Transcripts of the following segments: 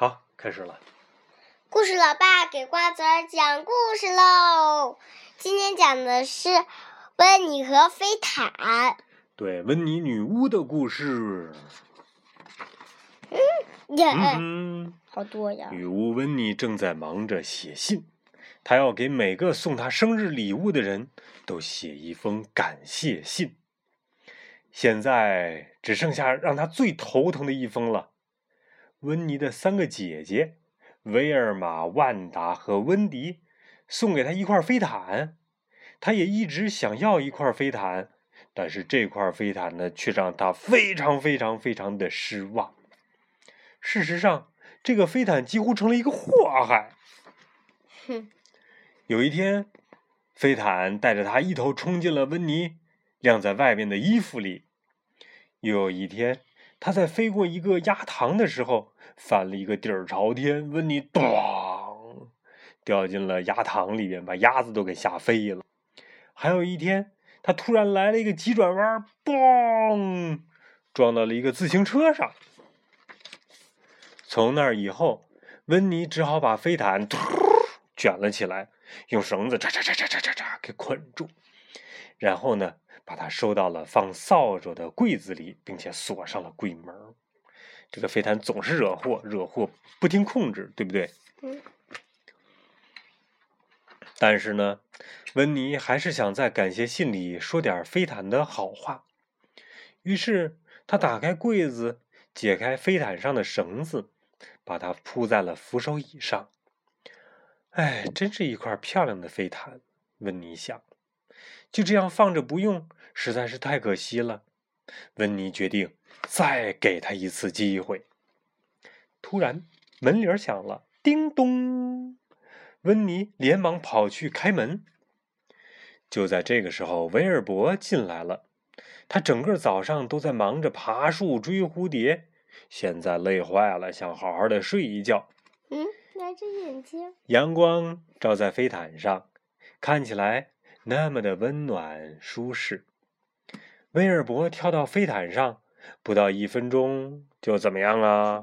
好，开始了。故事老爸给瓜子儿讲故事喽。今天讲的是温妮和飞毯。对，温妮女巫的故事。嗯，耶、嗯，好多呀。女巫温妮正在忙着写信，她要给每个送她生日礼物的人都写一封感谢信。现在只剩下让她最头疼的一封了。温妮的三个姐姐威尔玛、万达和温迪送给她一块飞毯，她也一直想要一块飞毯，但是这块飞毯呢，却让她非常非常非常的失望。事实上，这个飞毯几乎成了一个祸害。哼，有一天，飞毯带着他一头冲进了温妮晾在外面的衣服里。又有一天，他在飞过一个鸭塘的时候，翻了一个底儿朝天，温妮咣掉进了鸭塘里面，把鸭子都给吓飞了。还有一天，他突然来了一个急转弯，嘣，撞到了一个自行车上。从那以后，温妮只好把飞毯突 卷了起来，用绳子 嚓嚓嚓嚓嚓嚓嚓给捆住，然后呢，把它收到了放扫帚的柜子里，并且锁上了柜门。这个飞毯总是惹祸，惹祸不听控制，对不对？嗯但是呢，温妮还是想在感谢信里说点飞毯的好话。于是，他打开柜子，解开飞毯上的绳子，把它铺在了扶手椅上。哎，真是一块漂亮的飞毯，温妮想。就这样放着不用，实在是太可惜了。温妮决定再给他一次机会。突然，门铃响了，叮咚！温妮连忙跑去开门。就在这个时候，威尔伯进来了。他整个早上都在忙着爬树、追蝴蝶，现在累坏了，想好好的睡一觉。嗯，那只眼睛。阳光照在飞毯上，看起来那么的温暖舒适。威尔伯跳到飞毯上，不到一分钟就怎么样了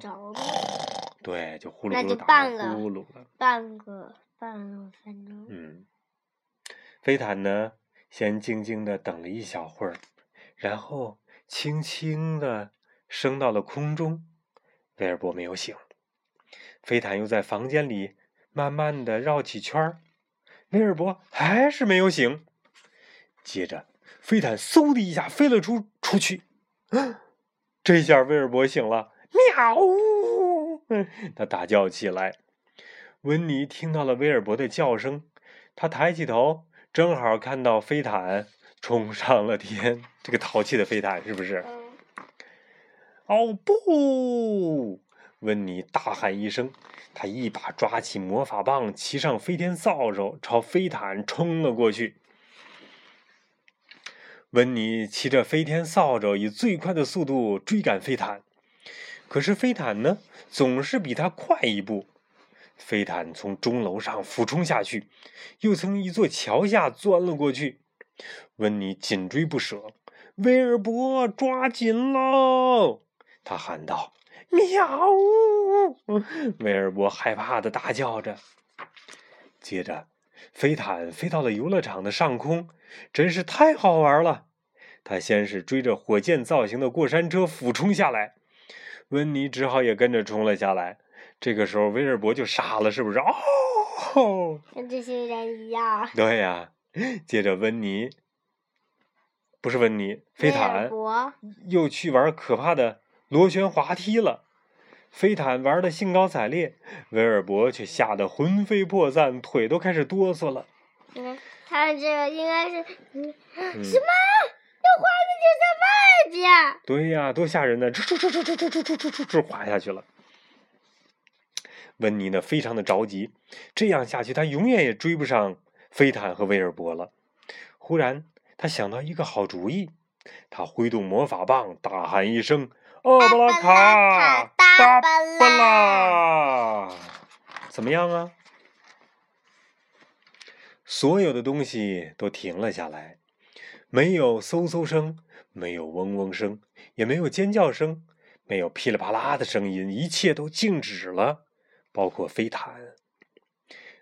对，就呼噜呼噜打个半个呼噜了。半个半个分钟。嗯，飞毯呢，先静静的等了一小会儿，然后轻轻的升到了空中。威尔伯没有醒，飞毯又在房间里慢慢的绕起圈儿，威尔伯还是没有醒。接着，飞毯嗖的一下飞了出出去，这下威尔伯醒了，喵呜！他大叫起来。温妮听到了威尔伯的叫声，他抬起头，正好看到飞毯冲上了天。这个淘气的飞毯是不是？嗯，哦不！温妮大喊一声，他一把抓起魔法棒，骑上飞天扫帚，朝飞毯冲了过去。温妮骑着飞天扫帚，以最快的速度追赶飞毯，可是飞毯呢，总是比他快一步。飞毯从钟楼上俯冲下去，又从一座桥下钻了过去。温妮紧追不舍，威尔伯抓紧喽！他喊道：“喵！”威尔伯害怕的大叫着。接着，飞毯飞到了游乐场的上空，真是太好玩了。他先是追着火箭造型的过山车俯冲下来，温妮只好也跟着冲了下来。这个时候，威尔伯就傻了，是不是？哦，跟这些人一样。对呀。接着，温妮不是温妮，飞毯伯又去玩可怕的螺旋滑梯了。飞毯玩的兴高采烈，威尔伯却吓得魂飞魄散，腿都开始哆嗦了。他这个应该是什么？那花子就在外边。对呀，多吓人呢！唰唰唰唰唰唰唰唰唰唰滑下去了。温妮呢，非常的着急，这样下去，他永远也追不上飞毯和威尔伯了。忽然，他想到一个好主意，他挥动魔法棒，大喊一声：“奥巴拉卡达巴拉！”怎么样啊？所有的东西都停了下来，没有嗖嗖声，没有嗡嗡声，也没有尖叫声，没有噼里啪啦的声音，一切都静止了。包括飞毯。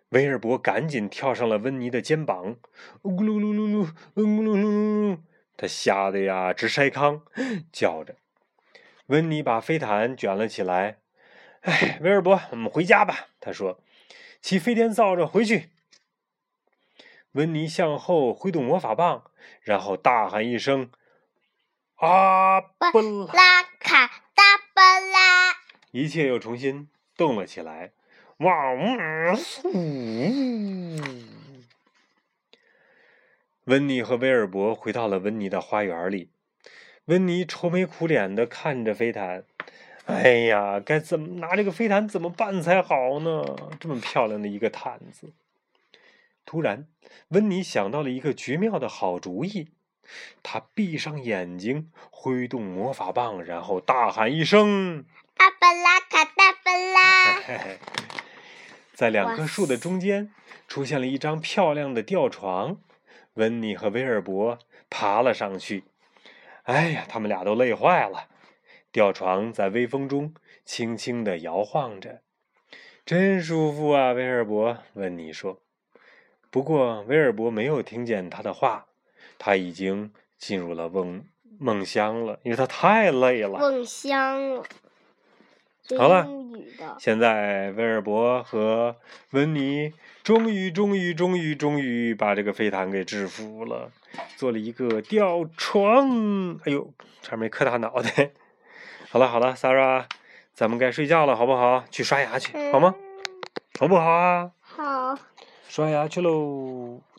威尔伯赶紧跳上了温妮的肩膀，咕噜噜噜噜，咕噜噜噜噜，他吓得呀直筛糠，叫着。温妮把飞毯卷了起来。哎，威尔伯，我们回家吧。他说：“骑飞天扫帚回去。”温妮向后挥动魔法棒，然后大喊一声：“啊，布拉卡达巴拉！”一切又重新动了起来。哇呜！温妮和威尔伯回到了温妮的花园里。温妮愁眉苦脸的看着飞毯。哎呀，该怎么拿这个飞毯怎么办才好呢？这么漂亮的一个毯子。突然，温妮想到了一个绝妙的好主意。他闭上眼睛，挥动魔法棒，然后大喊一声：“阿巴拉卡达巴拉！” 在两棵树的中间，出现了一张漂亮的吊床。温妮和威尔伯爬了上去。哎呀，他们俩都累坏了。吊床在微风中轻轻地摇晃着，真舒服啊！威尔伯问你说。不过，威尔伯没有听见他的话，他已经进入了梦梦乡了，因为他太累了。梦乡了。好了，现在威尔伯和温妮终于、终于、终于、终于把这个飞毯给制服了，做了一个吊床。哎呦，差点没磕他脑袋。好了好了，Sarah，咱们该睡觉了，好不好？去刷牙去，好吗？好不好啊？好。刷牙去喽。